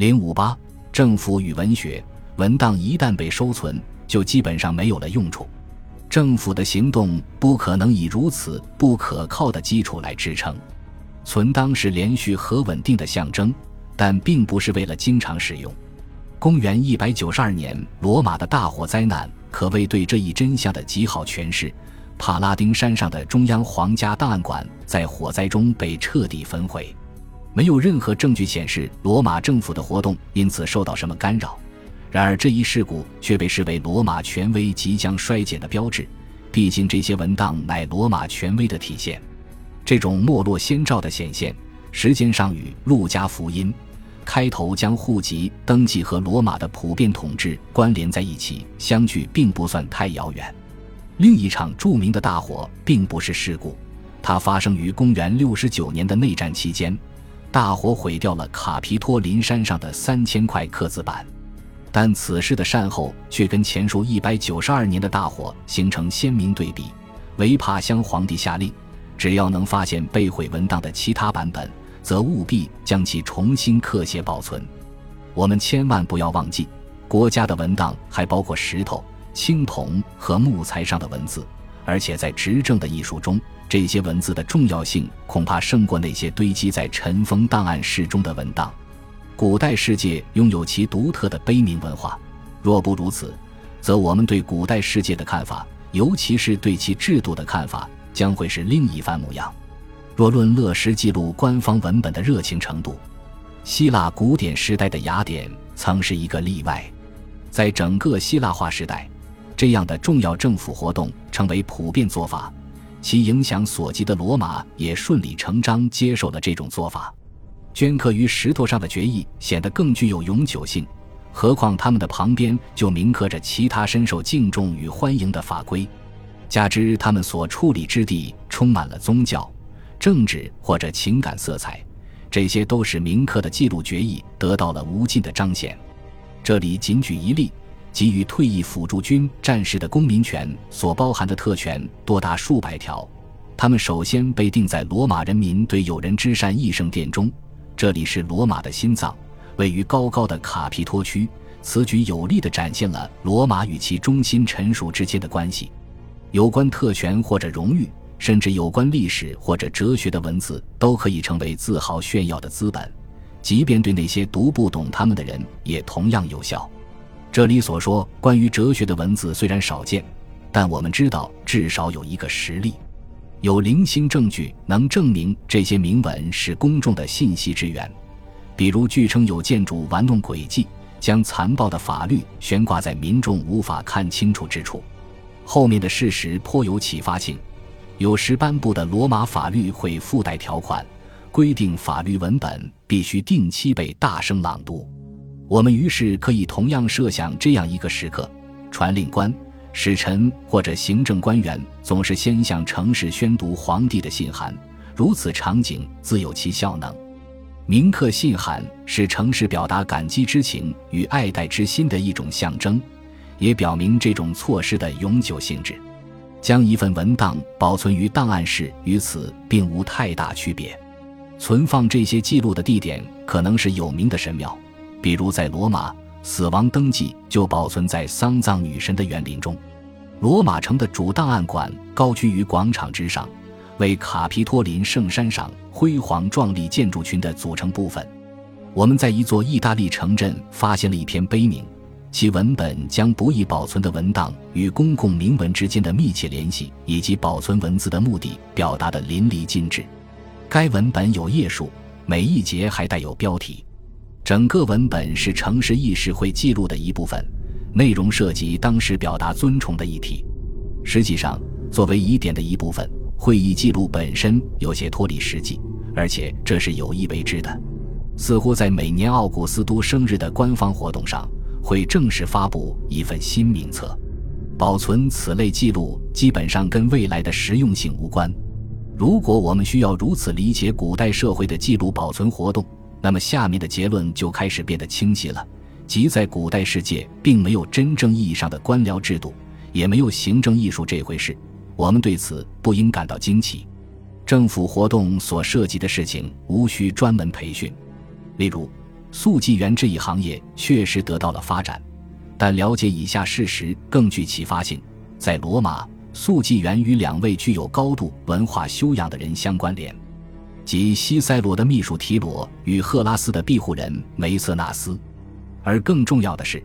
零五八，政府与文学文档一旦被收存，就基本上没有了用处。政府的行动不可能以如此不可靠的基础来支撑。存档是连续和稳定的象征，但并不是为了经常使用。公元一百九十二年，罗马的大火灾难可谓对这一真相的极好诠释。帕拉丁山上的中央皇家档案馆在火灾中被彻底焚毁，没有任何证据显示罗马政府的活动因此受到什么干扰。然而，这一事故却被视为罗马权威即将衰减的标志，毕竟这些文档乃罗马权威的体现。这种没落先兆的显现，时间上与《路加福音》开头将户籍登记和罗马的普遍统治关联在一起相距并不算太遥远。另一场著名的大火并不是事故，它发生于公元六十九年的内战期间。大火毁掉了卡皮托林山上的三千块刻字板，但此事的善后却跟前述一百九十二年的大火形成鲜明对比。维帕乡皇帝下令，只要能发现被毁文档的其他版本，则务必将其重新刻写保存。我们千万不要忘记，国家的文档还包括石头。青铜和木材上的文字，而且在执政的艺术中，这些文字的重要性恐怕胜过那些堆积在尘封档案室中的文档。古代世界拥有其独特的碑铭文化，若不如此，则我们对古代世界的看法，尤其是对其制度的看法，将会是另一番模样。若论乐师记录官方文本的热情程度，希腊古典时代的雅典曾是一个例外。在整个希腊化时代。这样的重要政府活动成为普遍做法，其影响所及的罗马也顺理成章接受了这种做法。镌刻于石头上的决议显得更具有永久性，何况他们的旁边就铭刻着其他深受敬重与欢迎的法规，加之他们所处理之地充满了宗教、政治或者情感色彩，这些都使铭刻的记录决议得到了无尽的彰显。这里仅举一例。给予退役辅助军战士的公民权所包含的特权多达数百条，他们首先被定在罗马人民对友人之善义圣殿中，这里是罗马的心脏，位于高高的卡皮托区。此举有力地展现了罗马与其中心臣属之间的关系。有关特权或者荣誉，甚至有关历史或者哲学的文字，都可以成为自豪炫耀的资本，即便对那些读不懂他们的人，也同样有效。这里所说关于哲学的文字虽然少见，但我们知道至少有一个实例，有零星证据能证明这些铭文是公众的信息之源。比如，据称有建筑玩弄诡计，将残暴的法律悬挂在民众无法看清楚之处。后面的事实颇有启发性。有时颁布的罗马法律会附带条款，规定法律文本必须定期被大声朗读。我们于是可以同样设想这样一个时刻：传令官、使臣或者行政官员总是先向城市宣读皇帝的信函，如此场景自有其效能。铭刻信函是城市表达感激之情与爱戴之心的一种象征，也表明这种措施的永久性质。将一份文档保存于档案室，与此并无太大区别。存放这些记录的地点可能是有名的神庙。比如在罗马，死亡登记就保存在丧葬女神的园林中。罗马城的主档案馆高居于广场之上，为卡皮托林圣山上辉煌壮丽建筑群的组成部分。我们在一座意大利城镇发现了一篇碑铭，其文本将不易保存的文档与公共铭文之间的密切联系以及保存文字的目的表达得淋漓尽致。该文本有页数，每一节还带有标题。整个文本是城市议事会记录的一部分，内容涉及当时表达尊崇的议题。实际上，作为疑点的一部分，会议记录本身有些脱离实际，而且这是有意为之的。似乎在每年奥古斯都生日的官方活动上，会正式发布一份新名册。保存此类记录基本上跟未来的实用性无关。如果我们需要如此理解古代社会的记录保存活动，那么下面的结论就开始变得清晰了，即在古代世界并没有真正意义上的官僚制度，也没有行政艺术这回事。我们对此不应感到惊奇。政府活动所涉及的事情无需专门培训，例如，速记员这一行业确实得到了发展，但了解以下事实更具启发性：在罗马，速记员与两位具有高度文化修养的人相关联，即西塞罗的秘书提罗与赫拉斯的庇护人梅瑟纳斯。而更重要的是，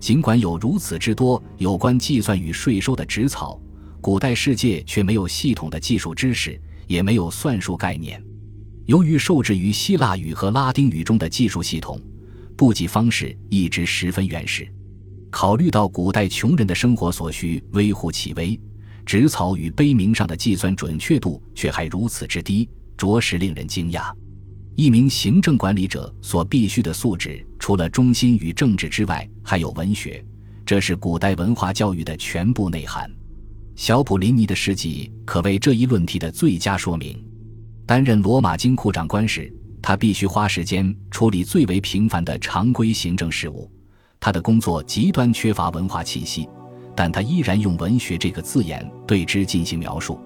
尽管有如此之多有关计算与税收的纸草，古代世界却没有系统的技术知识，也没有算术概念。由于受制于希腊语和拉丁语中的技术系统，簿记方式一直十分原始。考虑到古代穷人的生活所需微乎其微，纸草与碑铭上的计算准确度却还如此之低，着实令人惊讶。一名行政管理者所必须的素质，除了忠心与政治之外，还有文学，这是古代文化教育的全部内涵。小普林尼的事迹可谓这一论题的最佳说明。担任罗马金库长官时，他必须花时间处理最为平凡的常规行政事务。他的工作极端缺乏文化气息，但他依然用“文学”这个字眼对之进行描述。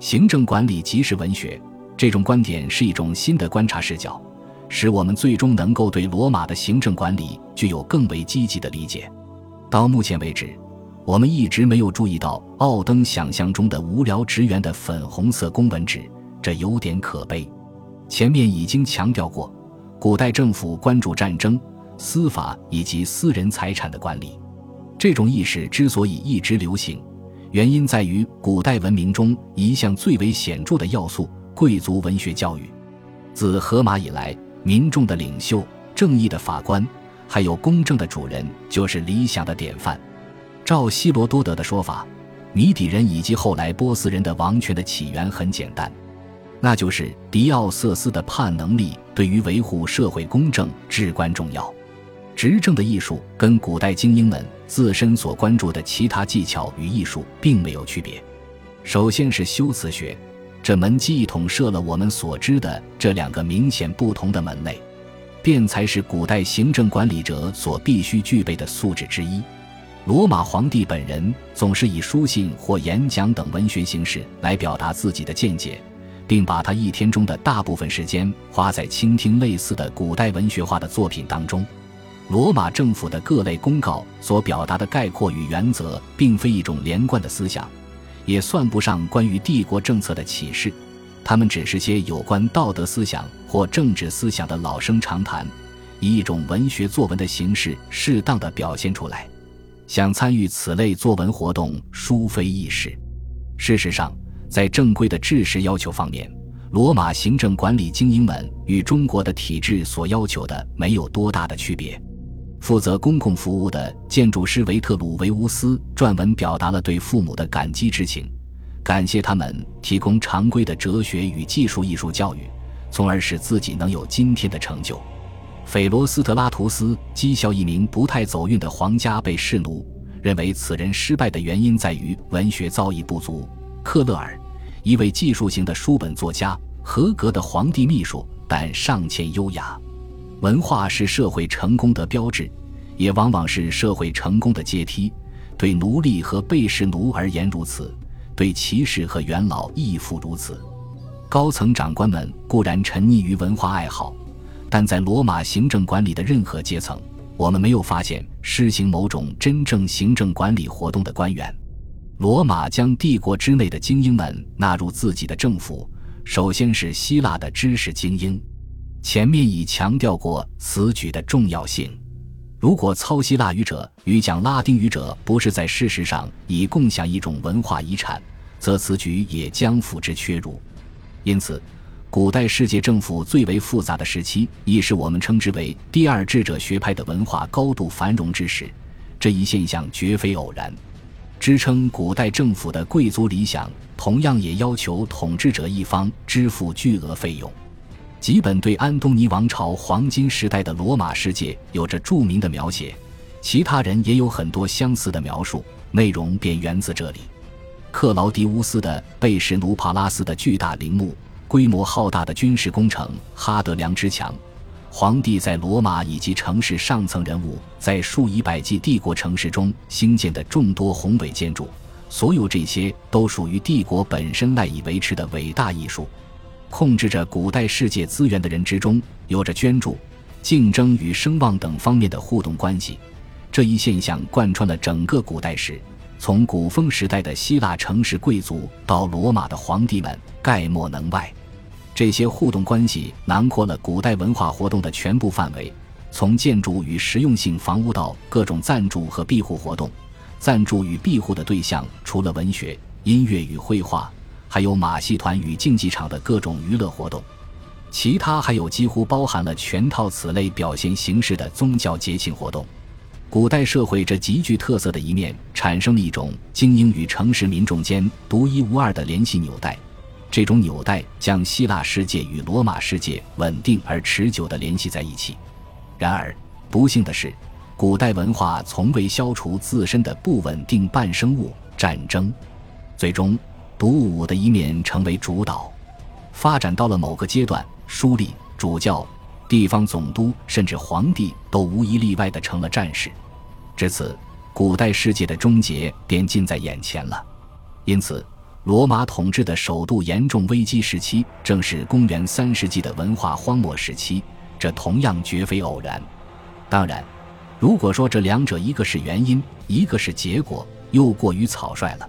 行政管理即是文学，这种观点是一种新的观察视角，使我们最终能够对罗马的行政管理具有更为积极的理解。到目前为止，我们一直没有注意到奥登想象中的无聊职员的粉红色公文纸。这有点可悲。前面已经强调过，古代政府关注战争、司法以及私人财产的管理。这种意识之所以一直流行，原因在于古代文明中一项最为显著的要素——贵族文学教育。自荷马以来，民众的领袖、正义的法官，还有公正的主人，就是理想的典范。照希罗多德的说法，米底人以及后来波斯人的王权的起源很简单。那就是狄奥瑟斯的判能力对于维护社会公正至关重要。执政的艺术跟古代精英们自身所关注的其他技巧与艺术并没有区别。首先是修辞学，这门技艺统设了我们所知的这两个明显不同的门类。辩才是古代行政管理者所必须具备的素质之一。罗马皇帝本人总是以书信或演讲等文学形式来表达自己的见解。并把他一天中的大部分时间花在倾听类似的古代文学化的作品当中。罗马政府的各类公告所表达的概括与原则，并非一种连贯的思想，也算不上关于帝国政策的启示，他们只是些有关道德思想或政治思想的老生常谈，以一种文学作文的形式适当的表现出来。想参与此类作文活动，殊非易事。事实上。在正规的制式要求方面，罗马行政管理精英们与中国的体制所要求的没有多大的区别。负责公共服务的建筑师维特鲁维乌斯撰文表达了对父母的感激之情，感谢他们提供常规的哲学与技术艺术教育，从而使自己能有今天的成就。斐罗斯特拉图斯讥笑一名不太走运的皇家被侍奴，认为此人失败的原因在于文学造诣不足。克勒尔。一位技术型的书本作家，合格的皇帝秘书，但尚欠优雅。文化是社会成功的标志，也往往是社会成功的阶梯。对奴隶和被侍奴而言如此，对骑士和元老亦复如此。高层长官们固然沉溺于文化爱好，但在罗马行政管理的任何阶层，我们没有发现施行某种真正行政管理活动的官员。罗马将帝国之内的精英们纳入自己的政府，首先是希腊的知识精英。前面已强调过此举的重要性。如果操希腊语者与讲拉丁语者不是在事实上已共享一种文化遗产，则此举也将付之阙如。因此，古代世界政府最为复杂的时期，亦是我们称之为第二智者学派的文化高度繁荣之时。这一现象绝非偶然。支撑古代政府的贵族理想，同样也要求统治者一方支付巨额费用。吉本对安东尼王朝黄金时代的罗马世界有着著名的描写，其他人也有很多相似的描述，内容便源自这里。克劳迪乌斯的贝什努帕拉斯的巨大陵墓，规模浩大的军事工程哈德良之墙。皇帝在罗马以及城市上层人物在数以百计帝国城市中兴建的众多宏伟建筑，所有这些都属于帝国本身赖以维持的伟大艺术。控制着古代世界资源的人之中，有着捐助、竞争与声望等方面的互动关系。这一现象贯穿了整个古代史，从古风时代的希腊城市贵族到罗马的皇帝们，概莫能外。这些互动关系囊括了古代文化活动的全部范围，从建筑与实用性房屋到各种赞助和庇护活动。赞助与庇护的对象除了文学、音乐与绘画，还有马戏团与竞技场的各种娱乐活动。其他还有几乎包含了全套此类表现形式的宗教节庆活动。古代社会这极具特色的一面，产生了一种精英与城市民众间独一无二的联系纽带。这种纽带将希腊世界与罗马世界稳定而持久地联系在一起。然而，不幸的是，古代文化从未消除自身的不稳定伴生物——战争。最终，独武的一面成为主导。发展到了某个阶段，书吏、主教、地方总督，甚至皇帝都无一例外的成了战士。至此，古代世界的终结便近在眼前了。因此。罗马统治的首度严重危机时期，正是公元三世纪的文化荒漠时期，这同样绝非偶然。当然，如果说这两者一个是原因，一个是结果，又过于草率了。